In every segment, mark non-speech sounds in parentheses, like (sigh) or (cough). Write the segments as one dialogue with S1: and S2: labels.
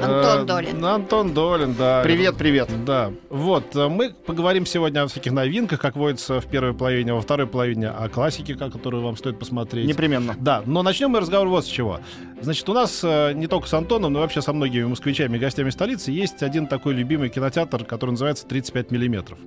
S1: Антон
S2: Э,
S1: Долин.
S2: Антон Долин, да.
S3: Привет, привет.
S2: Да. Вот, э, мы поговорим сегодня о всяких новинках, как водится в первой половине, во второй половине о классике, которую вам стоит посмотреть.
S3: Непременно.
S2: Да, но начнем мы разговор вот с чего. Значит, у нас э, не только с Антоном, но вообще со многими москвичами и гостями столицы есть один такой любимый кинотеатр, который называется 35 миллиметров.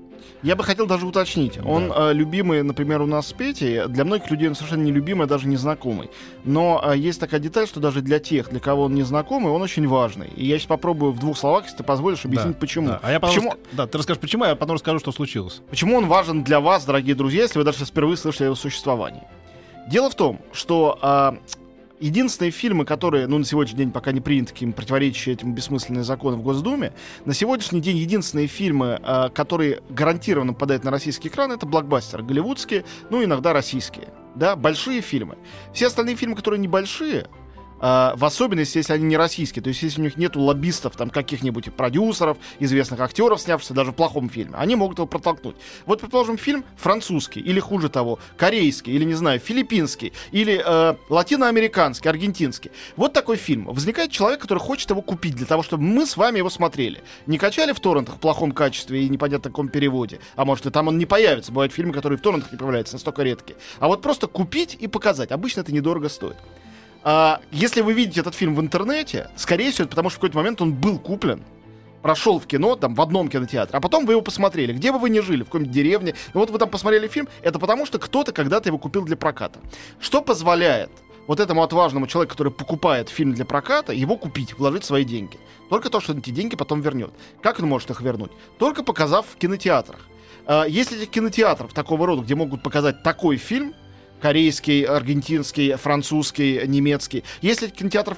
S3: Я бы хотел даже уточнить. Он э, любимый, например, у нас с Петей. Для многих людей он совершенно не любимый, даже незнакомый. Но э, есть такая деталь, что даже для тех, для кого он незнакомый, он очень важный. И я сейчас попробую в двух словах, если ты позволишь, объяснить,
S2: Да,
S3: почему.
S2: Да. А я потом
S3: почему,
S2: ск- Да, ты расскажешь, почему, а я потом расскажу, что случилось.
S3: почему он важен для вас, дорогие друзья, если вы даже впервые слышали о его существовании. Дело в том, что а, единственные фильмы, которые, ну, на сегодняшний день пока не приняты каким противоречащим этим бессмысленные законы в Госдуме, на сегодняшний день единственные фильмы, а, которые гарантированно попадают на российский экран, это блокбастеры голливудские, ну, иногда российские. Да, большие фильмы. Все остальные фильмы, которые небольшие, а, в особенности, если они не российские, то есть если у них нету лоббистов, там каких-нибудь продюсеров, известных актеров, снявшихся даже в плохом фильме, они могут его протолкнуть. Вот, предположим, фильм французский, или хуже того, корейский, или, не знаю, филиппинский, или э, латиноамериканский, аргентинский. Вот такой фильм. Возникает человек, который хочет его купить для того, чтобы мы с вами его смотрели. Не качали в торрентах в плохом качестве и непонятно каком переводе, а может и там он не появится. Бывают фильмы, которые в торрентах не появляются, настолько редкие. А вот просто купить и показать. Обычно это недорого стоит. А, если вы видите этот фильм в интернете, скорее всего, это потому что в какой-то момент он был куплен, прошел в кино, там, в одном кинотеатре, а потом вы его посмотрели. Где бы вы ни жили, в какой-нибудь деревне, ну вот вы там посмотрели фильм, это потому что кто-то когда-то его купил для проката. Что позволяет вот этому отважному человеку, который покупает фильм для проката, его купить, вложить свои деньги. Только то, что он эти деньги потом вернет. Как он может их вернуть? Только показав в кинотеатрах. А, Если этих кинотеатров такого рода, где могут показать такой фильм, корейский, аргентинский, французский, немецкий, если кинотеатров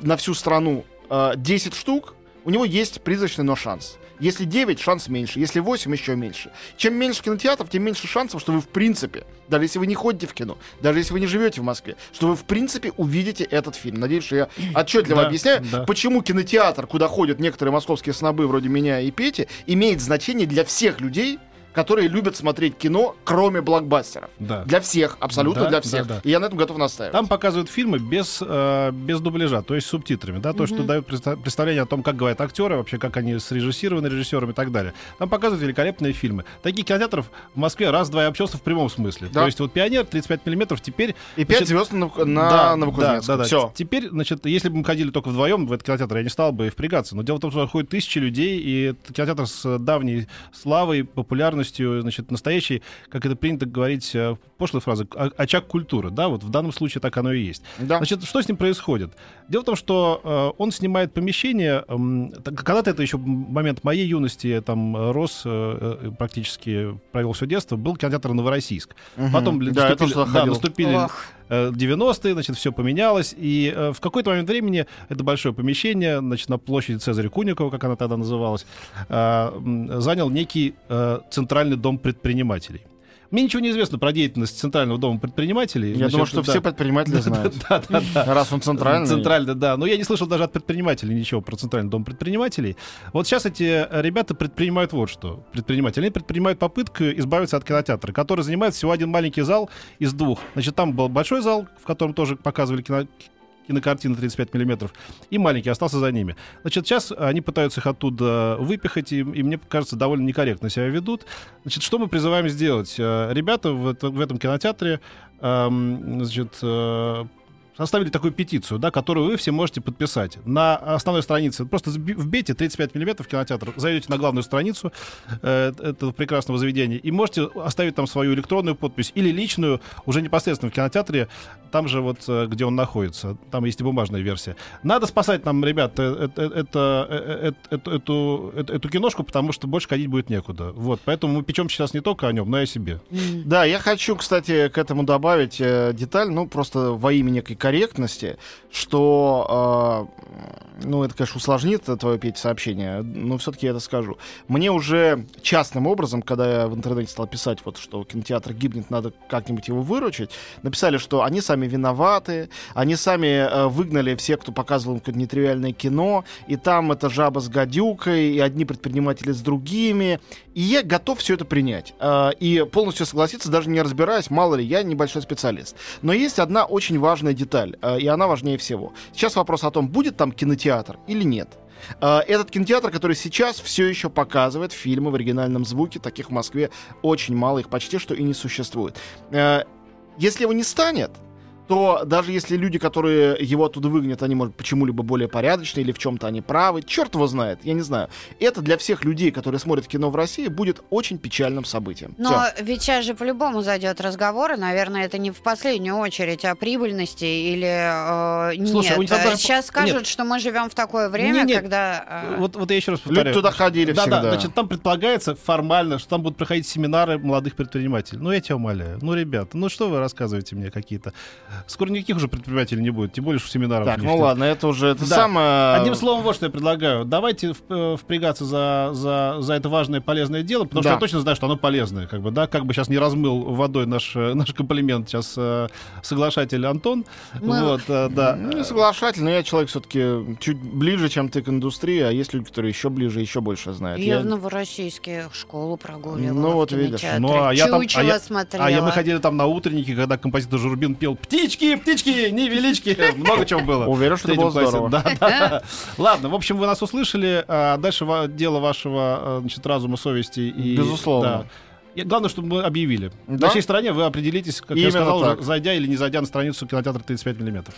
S3: на всю страну э, 10 штук, у него есть призрачный, но шанс. Если 9, шанс меньше. Если 8, еще меньше. Чем меньше кинотеатров, тем меньше шансов, что вы в принципе, даже если вы не ходите в кино, даже если вы не живете в Москве, что вы в принципе увидите этот фильм. Надеюсь, что я (clears throat) отчетливо
S2: Да,
S3: объясняю,
S2: да.
S3: почему кинотеатр, куда ходят некоторые московские снобы вроде меня и Пети, имеет значение для всех людей, которые любят смотреть кино, кроме блокбастеров.
S2: Да.
S3: Для всех, абсолютно
S2: Да,
S3: для
S2: да,
S3: всех.
S2: да.
S3: И я на этом готов настаивать.
S2: Там показывают фильмы без, э, без дубляжа, то есть с субтитрами, да, то, что дает представ- представление о том, как говорят актеры, вообще, как они срежиссированы режиссером и так далее. Там показывают великолепные фильмы. Таких кинотеатров в Москве раз-два и обчелся в прямом смысле.
S3: Да.
S2: То есть вот «Пионер» 35 миллиметров теперь...
S3: И 5
S2: значит,
S3: звезд на, на
S2: да,
S3: Новокузнецком.
S2: да, да, да.
S3: Все.
S2: Теперь, значит, если бы мы ходили только вдвоем в этот кинотеатр, я не стал бы впрягаться. Но дело в том, что ходят тысячи людей, и кинотеатр с давней славой, популярностью, значит, настоящий, как это принято говорить, э, пошлая фраза, о- очаг культуры. Да, вот в данном случае так оно и есть.
S3: Да.
S2: Значит, что с ним происходит? Дело в том, что э, он снимает помещение. когда-то это еще момент моей юности, я там э, рос, практически провел все детство, был кинотеатр Новороссийск.
S3: Мгм.
S2: Потом
S3: Да,
S2: наступили, да, наступили
S1: Ох.
S2: Э, 90-е, значит, все поменялось, и э, в какой-то момент времени это большое помещение, значит, на площади Цезаря Куникова, как она тогда называлась, э, м, занял некий э, центральный дом предпринимателей. Мне ничего не известно про деятельность Центрального дома предпринимателей.
S3: Я
S2: Значит,
S3: думаю, что
S2: да.
S3: все предприниматели (laughs) знают.
S2: Да, да, да.
S3: Раз он центральный.
S2: Центральный, да. Но я не слышал даже от предпринимателей ничего про Центральный дом предпринимателей. Вот сейчас эти э, ребята предпринимают вот что. Предприниматели. Они предпринимают попытку избавиться от кинотеатра, который занимает всего один маленький зал из двух. Значит, там был большой зал, в котором тоже показывали кино кинокартины 35 миллиметров, и маленький остался за ними. Значит, сейчас они пытаются их оттуда выпихать, и, и мне кажется, довольно некорректно себя ведут. Значит, что мы призываем сделать? Э, Ребята в, в этом кинотеатре эм, значит, э, составили такую петицию, да, которую вы все можете подписать. На основной странице просто вбейте 35 миллиметров кинотеатр, зайдете на главную страницу э, этого прекрасного заведения и можете оставить там свою электронную подпись или личную уже непосредственно в кинотеатре, там же вот, э, где он находится. Там есть и бумажная версия. Надо спасать нам, ребят, э, э, это, э, э, эту, эту, киношку, потому что больше ходить будет некуда. Вот, поэтому мы печем сейчас не только о нем, но и о себе.
S3: Да, я хочу, кстати, к этому добавить деталь, ну, просто во имя некой политкорректности, что, э, ну, это, конечно, усложнит твое, Петя, сообщение, но все-таки я это скажу. Мне уже частным образом, когда я в интернете стал писать, вот, что кинотеатр гибнет, надо как-нибудь его выручить, написали, что они сами виноваты, они сами э, выгнали всех, кто показывал им какое-то нетривиальное кино, и там это жаба с гадюкой, и одни предприниматели с другими, и я готов все это принять. Э, и полностью согласиться, даже не разбираясь, мало ли, я небольшой специалист. Но есть одна очень важная деталь, э, и она важнее всего. Сейчас вопрос о том, будет там кинотеатр или нет. Э, Этот кинотеатр, который сейчас все еще показывает фильмы в оригинальном звуке, таких в Москве очень мало, их почти что и не существует. Э, Если его не станет, то даже если люди, которые его оттуда выгонят, они, может, почему-либо более порядочные или в чем-то они правы, черт его знает, я не знаю. Это для всех людей, которые смотрят кино в России, будет очень печальным событием.
S1: Но
S3: Всё.
S1: ведь сейчас же по-любому зайдет разговор, и, наверное, это не в последнюю очередь о прибыльности или э,
S2: Слушай, у
S1: нет.
S2: тебя даже-
S1: Сейчас скажут,
S2: нет.
S1: что мы живем в такое время,
S2: Не, нет.
S1: когда... э,
S2: Вот, вот я еще раз
S3: Люди
S2: повторяю.
S3: туда ходили
S2: да,
S3: всегда.
S2: Да, значит, там предполагается формально, что там будут проходить семинары молодых предпринимателей. Ну, я тебя умоляю. Ну, ребята, ну что вы рассказываете мне какие-то? Скоро никаких уже предпринимателей не будет, тем более, что семинаров
S3: Так, ну
S2: ждет.
S3: ладно, это уже это
S2: Да.
S3: самое...
S2: Одним словом, вот что я предлагаю. Давайте э, впрягаться за, за, за это важное полезное дело, потому
S3: Да.
S2: что я точно знаю, что оно полезное. Как бы, да? как бы сейчас не размыл водой наш, э, наш комплимент сейчас э, соглашатель Антон.
S1: Мы-
S2: Вот, э, да.
S3: Ну, не соглашатель, но я человек все-таки чуть ближе, чем ты к индустрии, а есть люди, которые еще ближе, еще больше знают.
S1: Я
S3: Я-
S1: в Новороссийске школу прогуливала.
S3: Ну, вот видишь.
S2: Ну, а я там- а я-
S1: смотрела.
S2: А я, мы ходили там на утренники, когда композитор Журбин пел «Птички, птички, невелички». Много чего было.
S3: Уверен,
S2: В
S3: что это было здорово.
S2: Да, да. Ладно, в общем, вы нас услышали. А Дальше дело вашего э, значит, разума, совести. И,
S3: Безусловно.
S2: да. Главное, чтобы мы объявили.
S3: Да?
S2: На чьей стороне вы определитесь, как
S3: Именно
S2: я сказал,
S3: так.
S2: зайдя или не зайдя на страницу кинотеатра 35 миллиметров.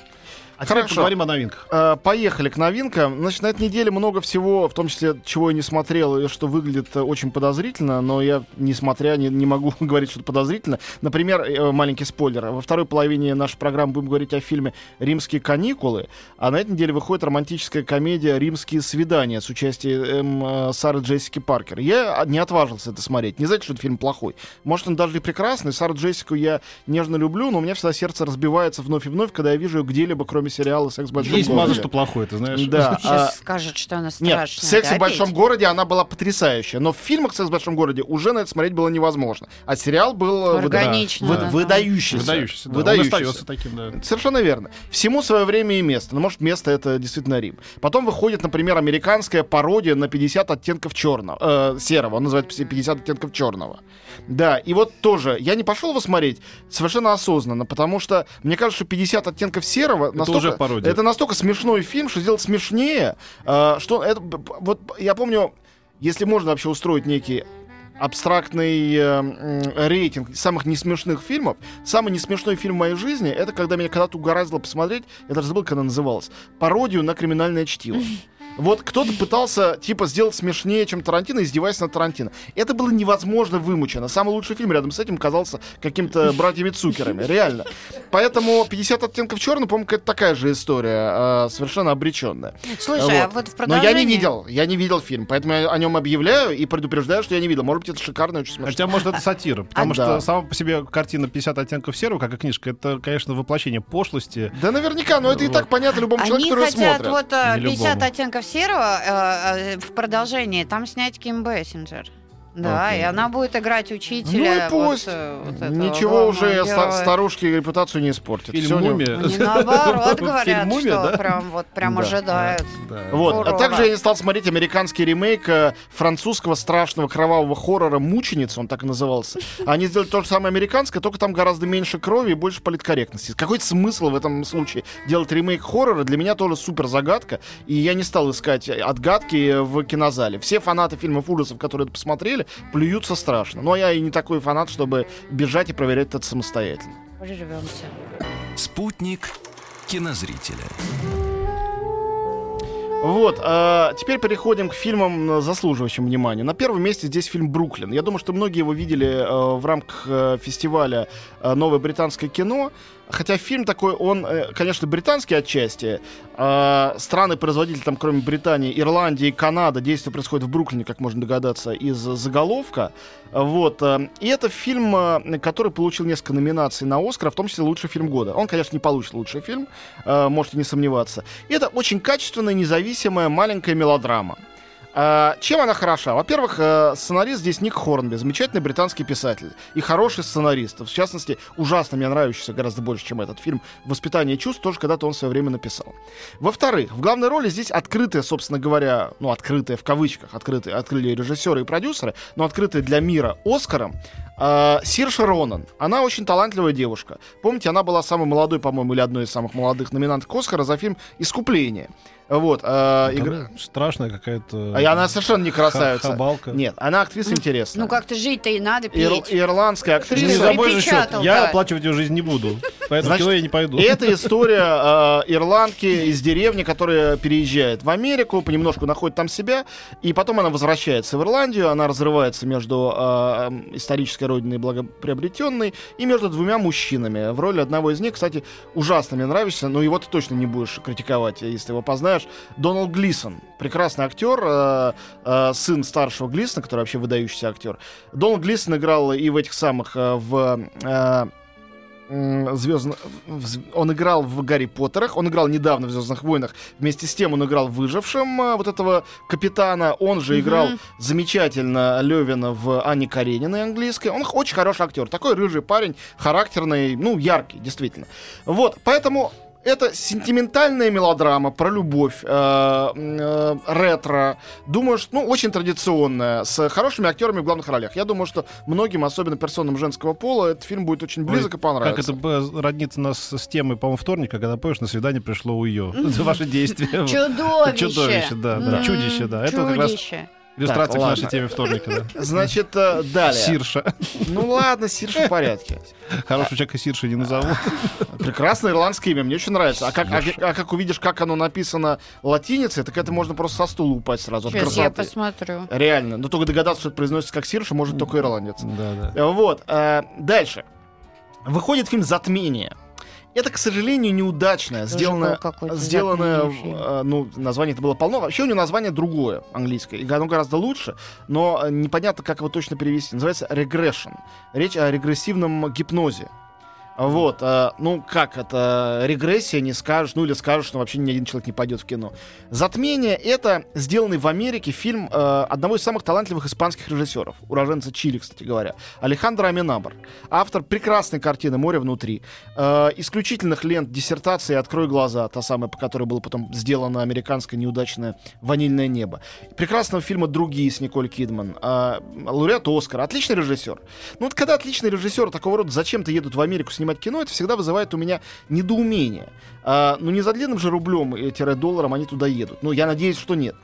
S2: А теперь
S3: Хорошо.
S2: поговорим о новинках.
S3: Э, Поехали к новинкам. Значит, на этой неделе много всего, в том числе, чего я не смотрел, и что выглядит э, очень подозрительно, но я, несмотря, не, не могу (laughs) говорить, что это подозрительно. Например, э, маленький спойлер. Во второй половине нашей программы будем говорить о фильме «Римские каникулы», а на этой неделе выходит романтическая комедия «Римские свидания» с участием э, Сары Джессики Паркер. Я не отважился это смотреть. Не значит, что этот фильм плохой. Может, он даже и прекрасный. Сару Джессику я нежно люблю, но у меня всегда сердце разбивается вновь и вновь, когда я вижу ее где-либо, кроме сериала «Секс в большом
S2: Есть
S3: городе».
S2: мало что плохое, ты знаешь.
S3: Да.
S1: Сейчас
S3: а-
S1: скажет, что она
S3: Нет,
S1: страшная.
S3: в «Сексе
S1: да,
S3: в большом
S1: Петь?
S3: городе» она была потрясающая, но в фильмах «Секс в большом городе» уже на это смотреть было невозможно. А сериал был э, выда-
S1: Органично.
S3: вы-
S1: да, да.
S3: выдающийся.
S2: Выдающийся, да. Он
S3: Выдающийся.
S2: остается таким, да.
S3: Совершенно верно. Всему свое время и место. Но, может, место это действительно Рим. Потом выходит, например, американская пародия на 50 оттенков черного, э, серого. Он называется 50 оттенков черного. Да, и вот тоже, я не пошел его смотреть совершенно осознанно, потому что мне кажется, что 50 оттенков серого настолько,
S2: уже пародия.
S3: это настолько смешной фильм, что сделать смешнее, э, что это, вот я помню, если можно вообще устроить некий абстрактный э, рейтинг самых несмешных фильмов. Самый несмешной фильм в моей жизни это когда меня когда-то угораздило посмотреть, я даже забыл, как она называлась, пародию на криминальное чтиво. (laughs) Вот кто-то пытался, типа, сделать смешнее, чем Тарантино, издеваясь над Тарантино. Это было невозможно вымучено. Самый лучший фильм рядом с этим казался каким-то братьями Цукерами. Реально. Поэтому 50 оттенков черного, по-моему, какая-то такая же история, э, совершенно обреченная.
S1: Слушай, а
S3: Вот.
S1: вот в
S3: Но
S1: продолжение...
S3: я не видел, я не видел фильм, поэтому я о нем объявляю и предупреждаю, что я не видел. Может быть, это шикарно, очень смешно.
S2: Хотя, может, это сатира. Потому
S3: А,
S2: что
S3: да.
S2: сама по себе картина «50 оттенков серого», как и книжка, это, конечно, воплощение пошлости.
S3: Да наверняка, но это и
S2: Вот.
S3: так понятно любому человеку,
S1: Они
S3: который
S1: хотят
S3: смотрит.
S1: вот э,
S2: Не
S1: 50
S2: любому.
S1: оттенков серого э, э, в продолжении. Там снять Ким Бессинджер. Да,
S2: Окей.
S1: и она будет играть
S3: Ну и
S1: учителя.
S3: пусть.
S1: вот, э, вот этого
S3: Ничего уже
S1: героя.
S3: старушке репутацию не испортит.
S2: Фильм «Мумия».
S1: Они наоборот (laughs)
S2: Фильм
S1: говорят,
S2: «Мумия»,
S1: что
S2: да?
S1: прям вот прям
S3: Да.
S1: ожидают.
S2: Да.
S3: Вот. А также я не стал смотреть американский ремейк э, французского страшного кровавого хоррора «Мученица», он так и назывался. Они сделали то же самое американское, только там гораздо меньше крови и больше политкорректности. Какой смысл в этом случае делать ремейк хоррора? Для меня тоже супер загадка, и я не стал искать отгадки в кинозале. Все фанаты фильмов ужасов, которые это посмотрели, плюются страшно. Но я и не такой фанат, чтобы бежать и проверять это самостоятельно.
S1: Приживемся.
S4: Спутник кинозрителя.
S3: Вот, а, теперь переходим к фильмам, заслуживающим внимания. На первом месте здесь фильм «Бруклин». Я думаю, что многие его видели э, в рамках э, фестиваля э, «Новое британское кино». Хотя фильм такой, он, э, конечно, британский отчасти. Э, страны-производители, там, кроме Британии, Ирландии, Канада, действие происходит в Бруклине, как можно догадаться, из заголовка. Вот. э, И это фильм, э, который получил несколько номинаций на Оскар, в том числе лучший фильм года. Он, конечно, не получит лучший фильм, можете не сомневаться. И это очень качественная, независимая маленькая мелодрама. А, чем она хороша? Во-первых, э, сценарист здесь Ник Хорнби, замечательный британский писатель и хороший сценарист. В частности, ужасно мне нравящийся гораздо больше, чем этот фильм «Воспитание чувств», тоже когда-то он в свое время написал. Во-вторых, в главной роли здесь открытые, собственно говоря, ну, открытые в кавычках, открытые, открыли режиссеры и продюсеры, но открытые для мира Оскаром, э, Сирша Ронан. Она очень талантливая девушка. Помните, она была самой молодой, по-моему, или одной из самых молодых номинанток Оскара за фильм «Искупление». Вот. э, игра-
S2: страшная какая-то...
S3: а она совершенно не красавица.
S2: Хабалка.
S3: Нет, она актриса интересная.
S1: Ну как-то жить-то и надо
S3: Ир-
S1: петь.
S3: ирландская
S2: Ты не
S3: актриса.
S1: за-
S2: мой же счет. Я оплачивать ее жизнь не буду. Поэтому в кино я не пойду.
S3: И это история э, ирландки из деревни, которая переезжает в Америку, понемножку находит там себя, и потом она возвращается в Ирландию, она разрывается между э, исторической родиной благоприобретенной и между двумя мужчинами. В роли одного из них, кстати, ужасно мне нравится, но его ты точно не будешь критиковать, если его познаешь. Доналд Глисон, прекрасный актер, э, э, сын старшего Глисона, который вообще выдающийся актер. Доналд Глисон играл и в этих самых, э, в... э, Звездно... Он играл в Гарри Поттерах, он играл недавно в Звездных войнах. Вместе с тем он играл в выжившем а, вот этого капитана. Он же играл замечательно Левина в Анне Карениной английской. Он очень хороший актер. Такой рыжий парень, характерный, ну, яркий, действительно. Вот, поэтому это сентиментальная мелодрама про любовь, э, э, ретро. Думаю, что, ну, очень традиционная, с хорошими актерами в главных ролях. Я думаю, что многим, особенно персонам женского пола, этот фильм будет очень близок и понравится.
S2: Как это роднится нас с темой, по-моему, вторника, когда, помнишь, на свидание пришло у ее. (laughs) Это ваши действия.
S1: Чудовище.
S2: Чудовище, да, Чудище, да. Это как раз
S1: Чудище.
S2: Иллюстрация
S3: Так,
S2: к нашей теме вторника. да.
S3: Значит, э, далее.
S2: Сирша.
S3: Ну ладно, Сирша в порядке.
S2: Хорошего человека Сирша не назову.
S3: Прекрасное ирландское имя, мне очень нравится. А как, а, а как увидишь, как оно написано латиницей, так это можно просто со стула упасть сразу от
S1: Сейчас я посмотрю.
S3: Реально. Но только догадаться, что это произносится как Сирша, может только ирландец.
S2: Да, да.
S3: Вот. э, дальше. Выходит фильм «Затмение». Это, к сожалению, неудачное, сделанное, сделанное, э, ну, название это было полно. Вообще у него название другое, английское, и оно гораздо лучше, но э, непонятно, как его точно перевести. Называется «Regression». Речь о регрессивном гипнозе. Вот, э, ну как это, регрессия, не скажешь, ну или скажешь, что вообще ни один человек не пойдет в кино. «Затмение» — это сделанный в Америке фильм э, одного из самых талантливых испанских режиссеров, уроженца Чили, кстати говоря, Алехандро Аминабр. Автор прекрасной картины «Море внутри», э, исключительных лент диссертации «Открой глаза», та самая, по которой было потом сделано американское неудачное «Ванильное небо», прекрасного фильма «Другие» с Николь Кидман, э, лауреат Оскара, отличный режиссер. Ну вот когда отличный режиссер такого рода зачем-то едут в Америку снимать кино, это всегда вызывает у меня недоумение. А, ну не за длинным же рублем и тире долларом они туда едут. Ну я надеюсь, что нет.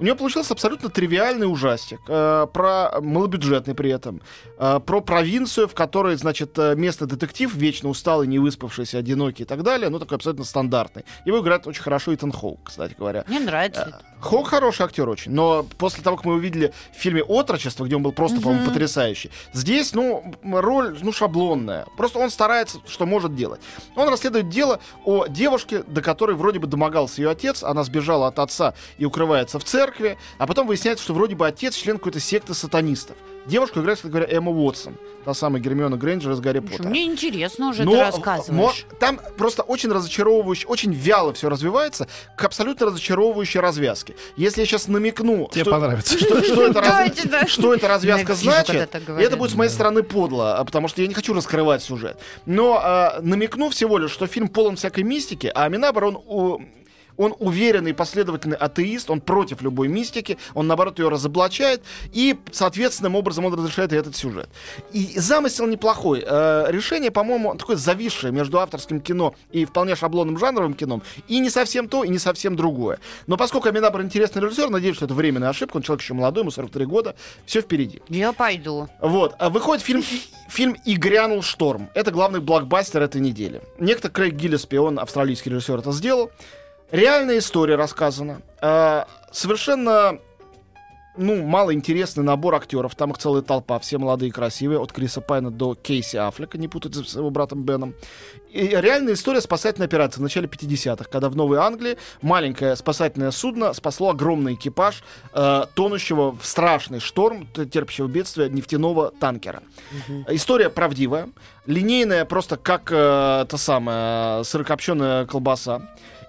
S3: У него получился абсолютно тривиальный ужастик, э, про малобюджетный при этом, э, про провинцию, в которой, значит, э, местный детектив, вечно усталый, не выспавшийся, одинокий и так далее, ну такой абсолютно стандартный. Его играет очень хорошо Итан Хоук, кстати говоря.
S1: Мне нравится это.
S3: Хоук хороший актер очень, но после того, как мы увидели в фильме «Отрочество», где он был просто, по-моему, потрясающий, здесь, ну, роль, ну, шаблонная. Просто он старается, что может делать. Он расследует дело о девушке, до которой вроде бы домогался ее отец, она сбежала от отца и укрывается в церкви, а потом выясняется, что вроде бы отец член какой-то секты сатанистов. Девушку играет, кстати говоря, Эмма Уотсон, та самая Гермиона Грейнджер из «Гарри Поттера».
S1: Мне интересно уже
S3: Но,
S1: ты рассказываешь.
S3: мо- там просто очень разочаровывающе, очень вяло все развивается к абсолютно разочаровывающей развязке. Если я сейчас намекну,
S2: Тебе
S3: что,
S2: понравится.
S3: что, что это, раз-
S1: Давайте, да.
S3: что эта развязка значит, это будет с моей стороны подло, а, потому что я не хочу раскрывать сюжет. Но а, намекну всего лишь, что фильм полон всякой мистики, а Аминабар, он... он уверенный, последовательный атеист, он против любой мистики, он, наоборот, ее разоблачает, и, соответственным образом, он разрешает и этот сюжет. И замысел неплохой. Э, решение, по-моему, такое зависшее между авторским кино и вполне шаблонным жанровым кино, и не совсем то, и не совсем другое. Но поскольку Аминабр интересный режиссер, надеюсь, что это временная ошибка, он человек еще молодой, ему 43 года, все впереди.
S1: Я пойду.
S3: Вот. А Выходит фильм, фильм «И грянул шторм». Это главный блокбастер этой недели. Некто Крейг Гиллеспи, он австралийский режиссер, это сделал. Реальная история рассказана. А, совершенно ну, малоинтересный набор актеров. Там их целая толпа, все молодые и красивые, от Криса Пайна до Кейси Аффлека, не путать с его братом Беном. И реальная история спасательной операции в начале 50-х, когда в Новой Англии маленькое спасательное судно спасло огромный экипаж э, тонущего в страшный шторм, терпящего бедствия нефтяного танкера. История правдивая, линейная, просто как э, та самая сырокопченая колбаса.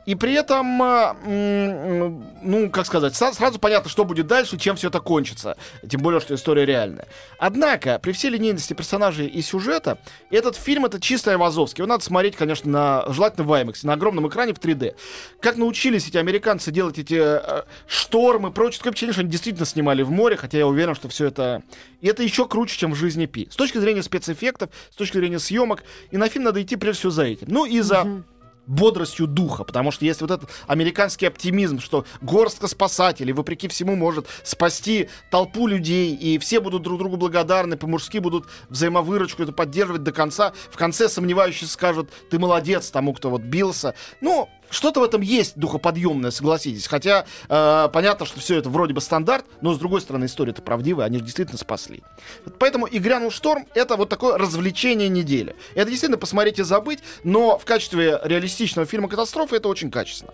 S3: И при этом, м, ну, как сказать, сразу понятно, что будет дальше, чем все это кончится. Тем более, что история реальная. Однако, при всей линейности персонажей и сюжета, этот фильм это чистый Айвазовский. Его надо смотреть, конечно, на, желательно в IMAX, на огромном экране в 3D. Как научились эти американцы делать эти э, штормы прочее, такое впечатление, что они действительно снимали в море, хотя я уверен, что все это... И это еще круче, чем в жизни Пи. С точки зрения спецэффектов, с точки зрения съемок, и на фильм надо идти прежде всего за этим. Ну и за бодростью духа, потому что есть вот этот американский оптимизм, что горстка спасателей, вопреки всему, может спасти толпу людей, и все будут друг другу благодарны, по-мужски будут взаимовыручку это поддерживать до конца. В конце сомневающийся скажут, ты молодец тому, кто вот бился. Ну, что-то в этом есть духоподъемное, согласитесь. Хотя э, понятно, что все это вроде бы стандарт, но с другой стороны история-то правдивая, они же действительно спасли. Поэтому «И грянул шторм» — это вот такое развлечение недели. Это действительно посмотреть и забыть, но в качестве реалистичного фильма катастрофы это очень качественно.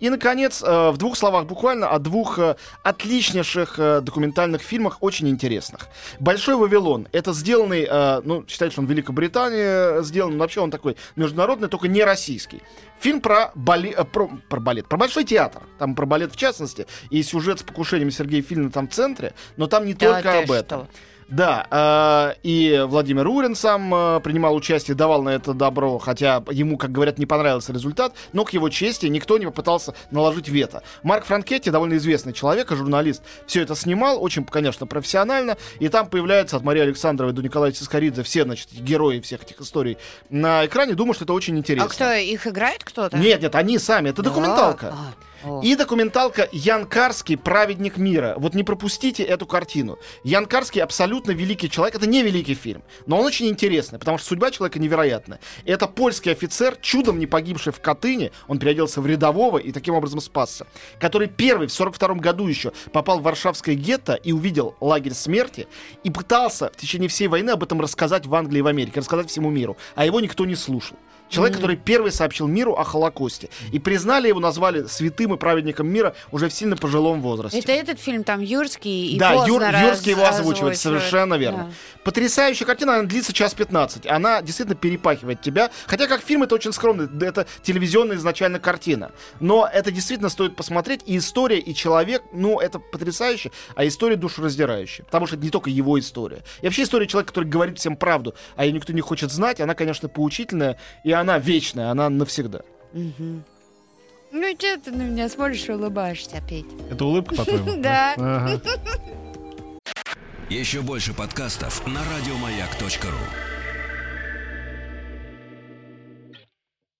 S3: И, наконец, э, в двух словах буквально о двух э, отличнейших э, документальных фильмах, очень интересных. «Большой Вавилон» — это сделанный, ну, считается, он в Великобритании сделан, но вообще он такой международный, только не российский. Фильм про, э, про, про балет, про большой театр. Там про балет в частности. И сюжет с покушением Сергея Фильна там в центре. Но там не
S1: Да
S3: только об этом.
S1: что?
S3: Да, э, и Владимир Урин сам э, принимал участие, давал на это добро, хотя ему, как говорят, не понравился результат, но к его чести никто не попытался наложить вето. Марк Франкетти, довольно известный человек, и журналист, все это снимал, очень, конечно, профессионально, и там появляются от Марии Александровой до Николая Цискоридзе все, значит, герои всех этих историй на экране. Думаю, что это очень интересно.
S1: А кто, их играет кто-то?
S3: Нет, нет, они сами, это документалка.
S1: А, а,
S3: И документалка Ян Карский «Праведник мира». Вот не пропустите эту картину. Ян Карский абсолютно великий человек. Это не великий фильм, но он очень интересный, потому что судьба человека невероятная. Это польский офицер, чудом не погибший в Катыни, он переоделся в рядового и таким образом спасся, который первый в 42 году еще попал в Варшавское гетто и увидел лагерь смерти и пытался в течение всей войны об этом рассказать в Англии и в Америке, рассказать всему миру. А его никто не слушал. Человек, который первый сообщил миру о Холокосте. И признали его, назвали святым и праведником мира уже в сильно пожилом возрасте.
S1: Это этот фильм, там Юрский и
S3: да, Юр- Юрский его
S1: раз-
S3: озвучивает, совершенно верно.
S1: Да.
S3: Потрясающая картина, она длится час 15. Она действительно перепахивает тебя. Хотя как фильм это очень скромный, да, это телевизионная изначально картина. Но это действительно стоит посмотреть. И история, и человек, ну, это потрясающе, а история душераздирающая. Потому что это не только его история. И вообще история человека, который говорит всем правду, а ее никто не хочет знать, она, конечно, поучительная, и она вечная, она навсегда.
S1: Мгм. Ну, что ты на меня смотришь и улыбаешься, Петь?
S2: Это улыбка, по-твоему? (laughs)
S1: Да. (laughs)
S4: Еще больше подкастов на радиомаяк.ру.